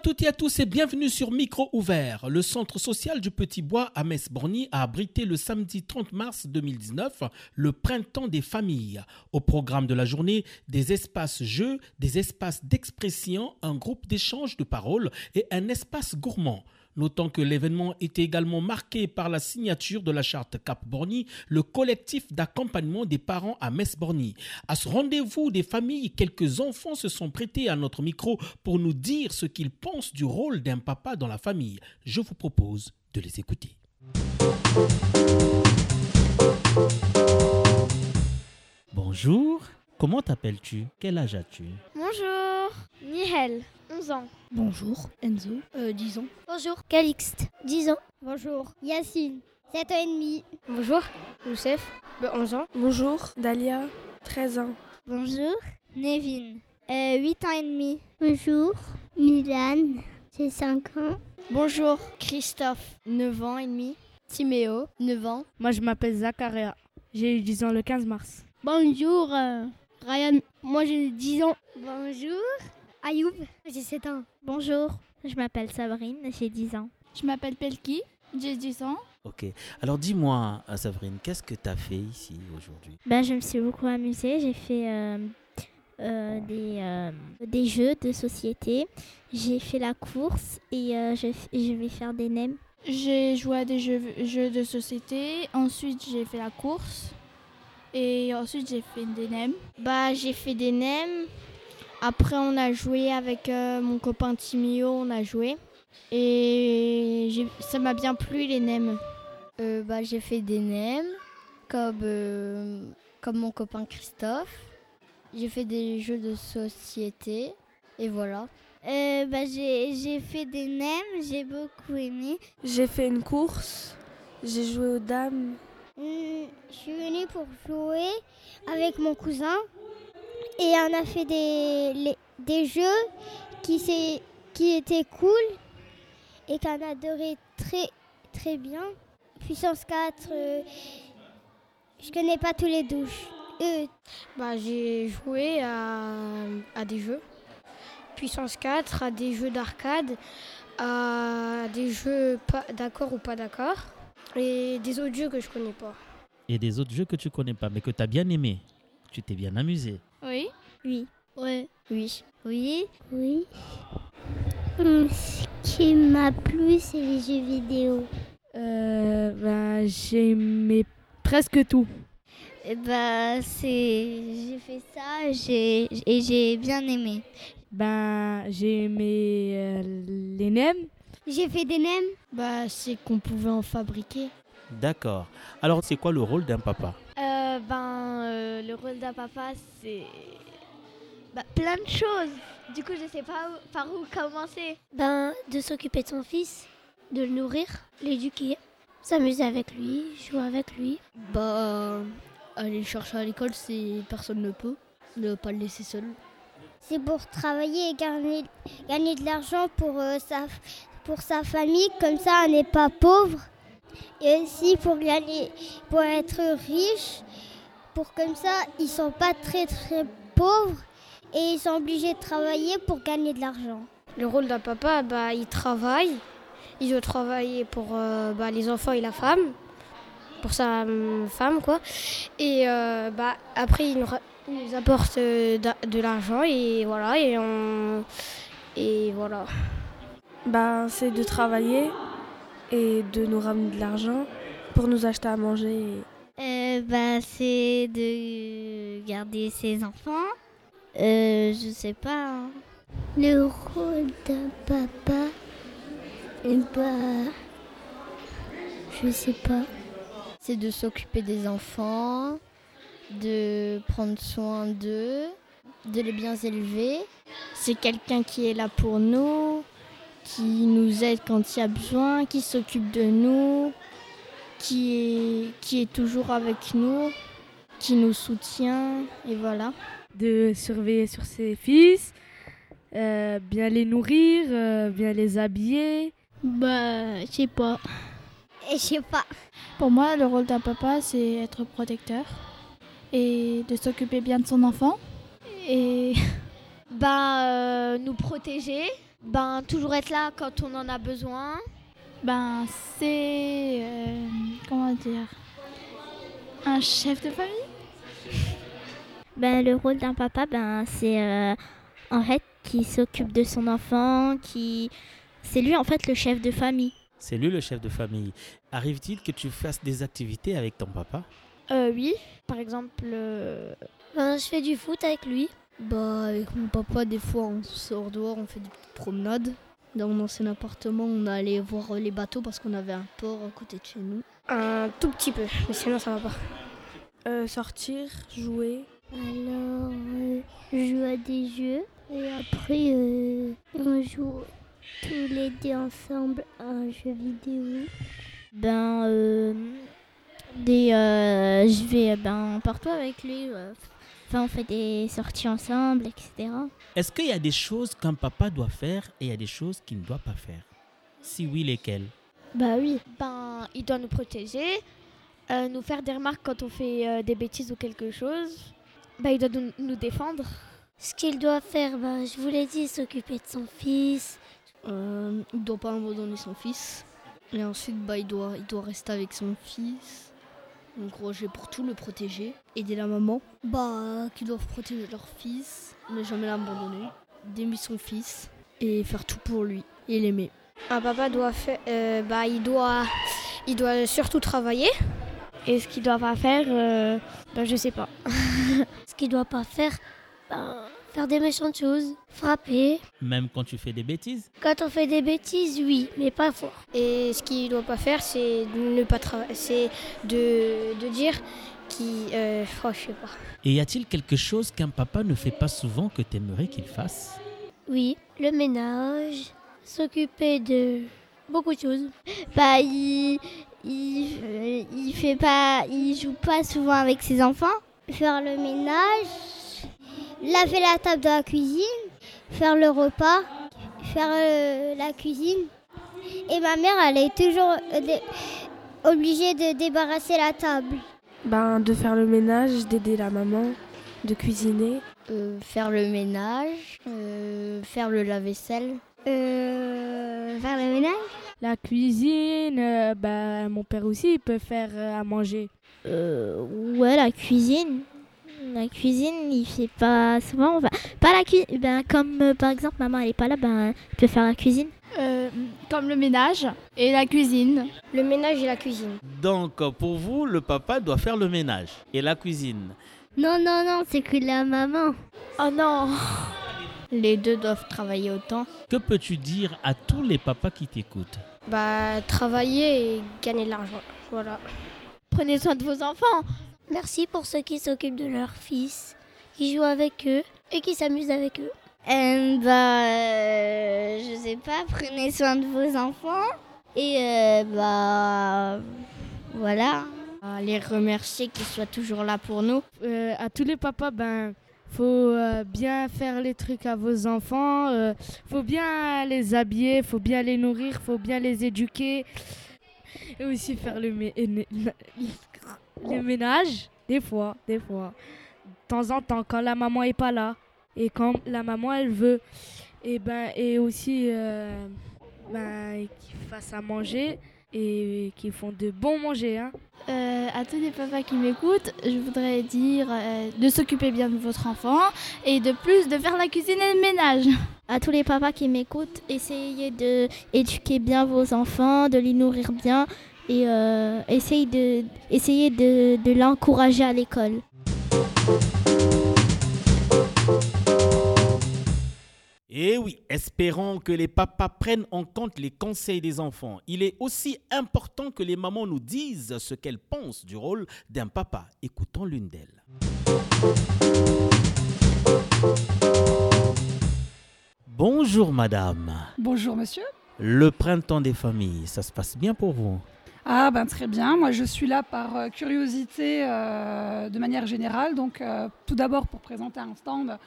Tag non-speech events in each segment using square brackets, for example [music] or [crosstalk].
à toutes et à tous et bienvenue sur Micro Ouvert. Le centre social du Petit Bois à Metz-Borny a abrité le samedi 30 mars 2019 le printemps des familles. Au programme de la journée, des espaces jeux, des espaces d'expression, un groupe d'échange de paroles et un espace gourmand. Notant que l'événement était également marqué par la signature de la charte Cap-Borny, le collectif d'accompagnement des parents à Metz-Borny. À ce rendez-vous des familles, quelques enfants se sont prêtés à notre micro pour nous dire ce qu'ils pensent du rôle d'un papa dans la famille. Je vous propose de les écouter. Bonjour, comment t'appelles-tu? Quel âge as-tu? Bonjour, Nihel, 11 ans. Bonjour, Enzo, euh, 10 ans. Bonjour, Calixte, 10 ans. Bonjour, Yacine, 7 ans et demi. Bonjour, Youssef, 11 ans. Bonjour, Dalia, 13 ans. Bonjour, Nevin, euh, 8 ans et demi. Bonjour, Milan, j'ai 5 ans. Bonjour, Christophe, 9 ans et demi. Timéo, 9 ans. Moi, je m'appelle Zakaria. J'ai eu 10 ans le 15 mars. Bonjour, euh, Ryan. Moi, j'ai 10 ans. Bonjour, Ayoub. J'ai 7 ans. Bonjour, je m'appelle Sabrine. J'ai 10 ans. Je m'appelle Pelki. J'ai 10 ans. Ok. Alors dis-moi, Sabrine, qu'est-ce que tu as fait ici aujourd'hui? Ben, Je me suis beaucoup amusée. J'ai fait euh, euh, des, euh, des jeux de société. J'ai fait la course et euh, je, je vais faire des nems. J'ai joué à des jeux, jeux de société. Ensuite, j'ai fait la course. Et ensuite, j'ai fait des nems. Bah, j'ai fait des nems. Après, on a joué avec euh, mon copain Timio, on a joué. Et ça m'a bien plu, les nems. Euh, bah, j'ai fait des nems, comme, euh, comme mon copain Christophe. J'ai fait des jeux de société. Et voilà. Euh, bah, j'ai fait des nems, j'ai beaucoup aimé. J'ai fait une course, j'ai joué aux dames. Mmh, je suis venue pour jouer avec mon cousin et on a fait des, des jeux qui, qui étaient cool et qu'on adorait très très bien. Puissance 4, euh, je connais pas tous les douches. Euh. Bah, j'ai joué à, à des jeux. Puissance 4, à des jeux d'arcade, à des jeux d'accord ou pas d'accord, et des autres jeux que je connais pas. Et des autres jeux que tu connais pas, mais que tu as bien aimé. Tu t'es bien amusé. Oui. Oui. Ouais. Oui. Oui. Oui. Ce qui m'a plu, c'est les jeux vidéo. Euh, bah, j'ai aimé presque tout. Et bah, c'est j'ai fait ça j'ai et j'ai bien aimé. Ben, j'ai aimé euh, les nems. J'ai fait des nems. Bah, c'est qu'on pouvait en fabriquer. D'accord. Alors, c'est quoi le rôle d'un papa euh, Ben, euh, le rôle d'un papa, c'est bah, plein de choses. Du coup, je sais pas où, par où commencer. Ben, de s'occuper de son fils, de le nourrir, l'éduquer, s'amuser avec lui, jouer avec lui. Bah, aller le chercher à l'école si personne ne peut, ne pas le laisser seul. C'est pour travailler et gagner, gagner de l'argent pour, euh, sa, pour sa famille, comme ça on n'est pas pauvre. Et aussi pour gagner, pour être riche, pour comme ça ils sont pas très très pauvres et ils sont obligés de travailler pour gagner de l'argent. Le rôle d'un papa, bah, il travaille. Il doit travailler pour euh, bah, les enfants et la femme, pour sa euh, femme quoi. Et euh, bah, après il nous, il nous apporte de, l'argent et voilà et on et voilà. Bah, c'est de travailler et de nous ramener de l'argent pour nous acheter à manger. Euh, bah, c'est de garder ses enfants. Euh, je sais pas. Hein. Le rôle d'un papa, et bah, je sais pas. C'est de s'occuper des enfants, de prendre soin d'eux, de les bien élever. C'est quelqu'un qui est là pour nous, qui nous aide quand il y a besoin, qui s'occupe de nous, qui est, qui est toujours avec nous, qui nous soutient, et voilà. De surveiller sur ses fils, euh, bien les nourrir, euh, bien les habiller. Bah, je sais pas. Et je sais pas. Pour moi, le rôle d'un papa, c'est être protecteur et de s'occuper bien de son enfant. Et bah, euh, nous protéger Ben, toujours être là quand on en a besoin. Ben, c'est. Euh, comment dire Un chef de famille [laughs] ben, Le rôle d'un papa, ben, c'est euh, en fait qui s'occupe de son enfant, qui. C'est lui en fait le chef de famille. C'est lui le chef de famille. Arrive-t-il que tu fasses des activités avec ton papa? Euh, Oui, par exemple, euh, ben, je fais du foot avec lui. Bah, avec mon papa, des fois on sort dehors, on fait des petites promenades. Dans mon ancien appartement, on allait voir les bateaux parce qu'on avait un port à côté de chez nous. Un tout petit peu, mais sinon ça va pas. Euh, sortir, jouer. Alors, euh, je joue à des jeux et après euh, on joue tous les deux ensemble à un jeu vidéo. Ben, des, je vais ben, partout avec lui. Enfin, on fait des sorties ensemble, etc. Est-ce qu'il y a des choses qu'un papa doit faire et il y a des choses qu'il ne doit pas faire? Si oui, lesquelles? Bah oui. Ben, il doit nous protéger, euh, nous faire des remarques quand on fait euh, des bêtises ou quelque chose. Bah, il doit nous, défendre. Ce qu'il doit faire, bah, je vous l'ai dit, s'occuper de son fils. Euh, il ne doit pas abandonner son fils. Et ensuite, bah, il, doit, il doit rester avec son fils. Donc Roger pour tout le protéger, aider la maman, bah qui doivent protéger leur fils, ne jamais l'abandonner, d'aimer son fils et faire tout pour lui et l'aimer. Un papa doit faire, euh, bah il doit, il doit surtout travailler. Et ce qu'il doit pas faire, euh, bah, je sais pas. [laughs] ce qu'il doit pas faire, bah, Faire des méchantes choses, frapper. Même quand tu fais des bêtises Quand on fait des bêtises, oui, mais pas fort. Et ce qu'il ne doit pas faire, c'est ne pas c'est de, de dire qui. Euh, oh, je sais pas. Et y a-t-il quelque chose qu'un papa ne fait pas souvent que tu aimerais qu'il fasse? Oui, le ménage, s'occuper de beaucoup de choses. Bah, il, il, il fait pas, il joue pas souvent avec ses enfants. Faire le ménage, laver la table de la cuisine, faire le repas, faire euh, la cuisine. Et ma mère, elle est toujours euh, obligée de débarrasser la table. Ben, de faire le ménage, d'aider la maman, de cuisiner. Euh, faire le ménage, faire le lave-vaisselle. faire le ménage? La cuisine, ben, mon père aussi, il peut faire à manger. ouais, la cuisine la cuisine, il fait pas souvent. pas la cuisine. Ben, comme euh, par exemple, maman elle est pas là, ben, il peut faire la cuisine. Euh, comme le ménage et la cuisine. Le ménage et la cuisine. Donc, pour vous, le papa doit faire le ménage et la cuisine. Non, non, non, c'est que la maman. Oh non Les deux doivent travailler autant. Que peux-tu dire à tous les papas qui t'écoutent? Bah, travailler et gagner de l'argent. Voilà. Prenez soin de vos enfants. Merci pour ceux qui s'occupent de leurs fils, qui jouent avec eux et qui s'amusent avec eux. Euh, bah, euh, je sais pas, prenez soin de vos enfants. Et euh, bah, voilà. Les remercier qu'ils soient toujours là pour nous. Euh, à tous les papas, ben, faut bien faire les trucs à vos enfants, faut bien les habiller, faut bien les nourrir, faut bien les éduquer et aussi faire le, [laughs] le ménage, des fois, des fois. De temps en temps, quand la maman est pas là. Et quand la maman, elle veut. Et, ben, et aussi, euh, ben, qu'ils fassent à manger et qu'ils font de bon manger. Hein. Euh, à tous les papas qui m'écoutent, je voudrais dire euh, de s'occuper bien de votre enfant et de plus de faire la cuisine et le ménage. À tous les papas qui m'écoutent, essayez de éduquer bien vos enfants, de les nourrir bien et euh, essayer de, essayer de, de l'encourager à l'école. Et eh oui, espérons que les papas prennent en compte les conseils des enfants. Il est aussi important que les mamans nous disent ce qu'elles pensent du rôle d'un papa. Écoutons l'une d'elles. Bonjour madame. Bonjour monsieur. Le printemps des familles, ça se passe bien pour vous? Ah ben très bien, moi je suis là par euh, curiosité euh, de manière générale, donc euh, tout d'abord pour présenter un stand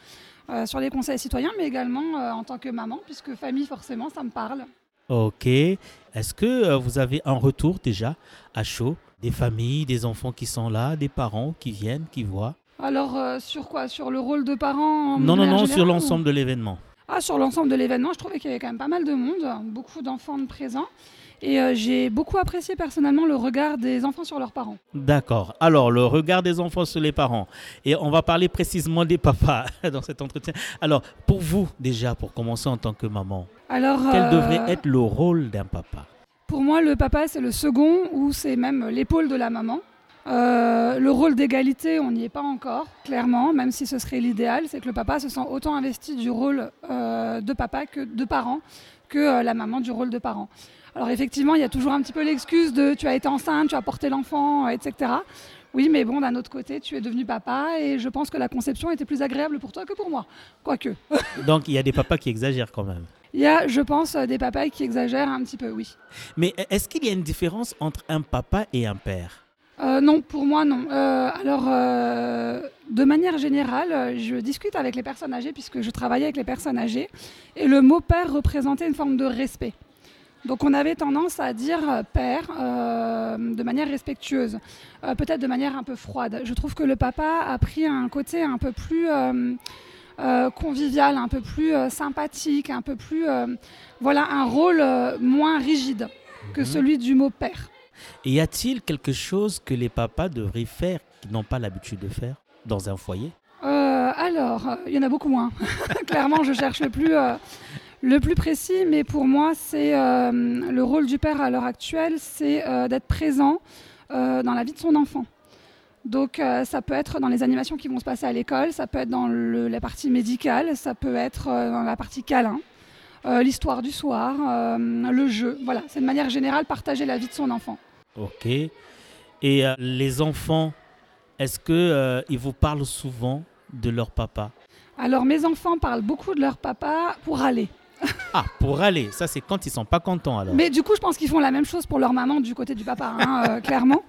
sur les conseils citoyens, mais également en tant que maman, puisque famille forcément ça me parle. Ok, est-ce que vous avez un retour déjà à chaud? Des familles, des enfants qui sont là, des parents qui viennent, qui voient? Alors sur quoi? Sur le rôle de parent Non, non, non, sur l'ensemble de l'événement. ah, Sur l'ensemble de l'événement, je trouvais qu'il y avait quand même pas mal de monde, beaucoup d'enfants présents. Et euh, j'ai beaucoup apprécié personnellement le regard des enfants sur leurs parents. D'accord. Alors, le regard des enfants sur les parents. Et on va parler précisément des papas [laughs] dans cet entretien. Alors, pour vous, déjà, pour commencer en tant que maman, Alors, quel euh, devrait être le rôle d'un papa? Pour moi, le papa, c'est le second ou c'est même l'épaule de la maman. Euh, le rôle d'égalité, on n'y est pas encore, clairement, même si ce serait l'idéal, c'est que le papa se sent autant investi du rôle euh, de papa que de parent que euh, la maman du rôle de parent. Alors effectivement, il y a toujours un petit peu l'excuse de tu as été enceinte, tu as porté l'enfant, etc. Oui, mais bon, d'un autre côté, tu es devenu papa et je pense que la conception était plus agréable pour toi que pour moi. Quoique. [laughs] Donc, il y a des papas qui exagèrent quand même. Il y a, je pense, des papas qui exagèrent un petit peu, oui. Mais est-ce qu'il y a une différence entre un papa et un père? Euh, non, pour moi non. Euh, alors, euh, de manière générale, je discute avec les personnes âgées puisque je travaillais avec les personnes âgées et le mot père représentait une forme de respect. Donc on avait tendance à dire père de manière respectueuse, peut-être de manière un peu froide. Je trouve que le papa a pris un côté un peu plus convivial, un peu plus sympathique, un peu plus... voilà, un rôle moins rigide que Mhm. celui du mot père. Et y a-t-il quelque chose que les papas devraient faire qu'ils n'ont pas l'habitude de faire dans un foyer? Euh, alors, euh, il y en a beaucoup moins. [laughs] Clairement, je cherche le plus, euh, le plus précis, mais pour moi, c'est le rôle du père à l'heure actuelle, c'est d'être présent dans la vie de son enfant. Donc, ça peut être dans les animations qui vont se passer à l'école, ça peut être dans la partie médicale, ça peut être dans la partie câlin, l'histoire du soir, le jeu. Voilà, c'est de manière générale partager la vie de son enfant. Ok. Et euh, les enfants, est-ce que euh, ils vous parlent souvent de leur papa? Alors, mes enfants parlent beaucoup de leur papa pour aller. Ah, pour aller. Ça, c'est quand ils sont pas contents alors. Mais du coup, je pense qu'ils font la même chose pour leur maman du côté du papa, hein, euh, clairement.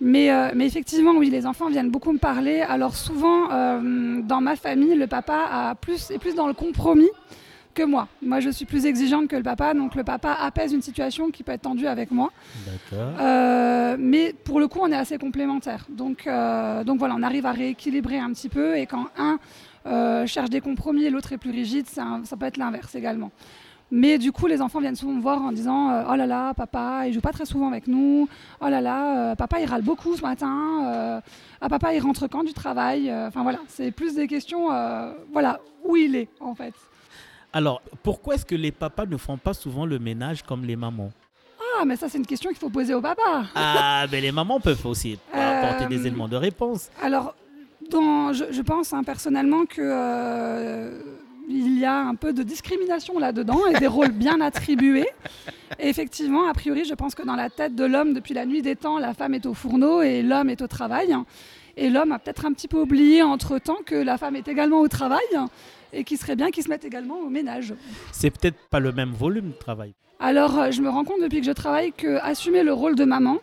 Mais, euh, mais effectivement, oui, les enfants viennent beaucoup me parler. Alors souvent, euh, dans ma famille, le papa a plus, est plus dans le compromis que moi. Moi, je suis plus exigeante que le papa, donc le papa apaise une situation qui peut être tendue avec moi. Euh, mais pour le coup, on est assez complémentaires. Donc, euh, donc voilà, on arrive à rééquilibrer un petit peu. Et quand un euh, cherche des compromis et l'autre est plus rigide, ça peut être l'inverse également. Mais du coup, les enfants viennent souvent me voir en disant euh, Oh là là, papa, il joue pas très souvent avec nous. Oh là là, euh, papa, il râle beaucoup ce matin. Euh, ah, papa, il rentre quand du travail? Enfin voilà, c'est plus des questions, voilà, où il est en fait. Alors, pourquoi est-ce que les papas ne font pas souvent le ménage comme les mamans? Ah, mais ça, c'est une question qu'il faut poser au papa. Ah, mais les mamans peuvent aussi apporter des Euh, éléments de réponse. Alors, dans, je, je pense hein, personnellement que euh, il y a un peu de discrimination là-dedans et des rôles bien attribués. Et effectivement, a priori, je pense que dans la tête de l'homme, depuis la nuit des temps, la femme est au fourneau et l'homme est au travail. Et l'homme a peut-être un petit peu oublié entre-temps que la femme est également au travail et qu'il serait bien qu'il se mette également au ménage. C'est peut-être pas le même volume de travail. Alors, euh, je me rends compte depuis que je travaille que assumer le rôle de maman,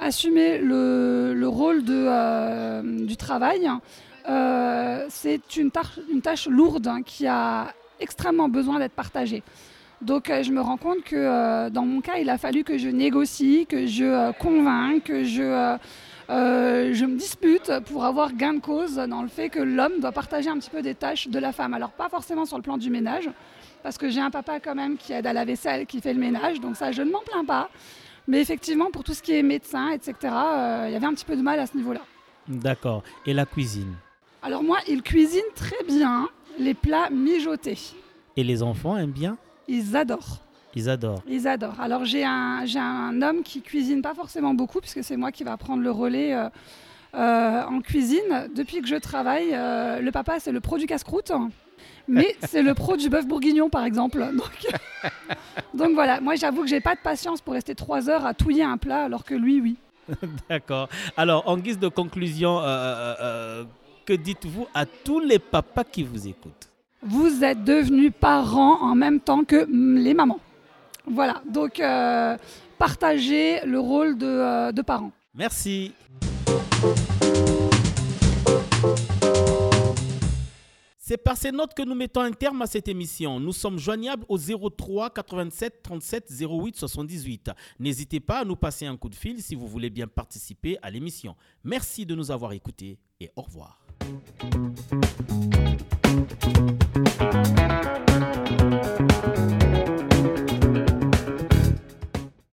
assumer le, le rôle de, euh, du travail, euh, c'est une, tâche lourde hein, qui a extrêmement besoin d'être partagée. Donc, euh, je me rends compte que euh, dans mon cas, il a fallu que je négocie, que je euh, convainc, que je, euh, je me dispute pour avoir gain de cause dans le fait que l'homme doit partager un petit peu des tâches de la femme. Alors, pas forcément sur le plan du ménage, parce que j'ai un papa quand même qui aide à la vaisselle, qui fait le ménage, donc ça, je ne m'en plains pas. Mais effectivement, pour tout ce qui est médecin, etc., euh, il y avait un petit peu de mal à ce niveau-là. D'accord. Et la cuisine? Alors moi, il cuisine très bien les plats mijotés. Et les enfants aiment bien? Ils adorent. Ils adorent. Ils adorent. Alors j'ai un, j'ai un homme qui cuisine pas forcément beaucoup, puisque c'est moi qui va prendre le relais euh, euh, en cuisine. Depuis que je travaille, euh, le papa, c'est le pro du casse-croûte. Mais [laughs] c'est le pro du bœuf bourguignon, par exemple. Donc, [laughs] donc voilà, moi j'avoue que j'ai pas de patience pour rester trois heures à touiller un plat, alors que lui, oui. [laughs] D'accord. Alors, en guise de conclusion, que dites-vous à tous les papas qui vous écoutent? Vous êtes devenus parents en même temps que mm, les mamans. Voilà, donc euh, partager le rôle de, euh, de parent. Merci. C'est par ces notes que nous mettons un terme à cette émission. Nous sommes joignables au 03 87 37 08 78. N'hésitez pas à nous passer un coup de fil si vous voulez bien participer à l'émission. Merci de nous avoir écoutés et au revoir.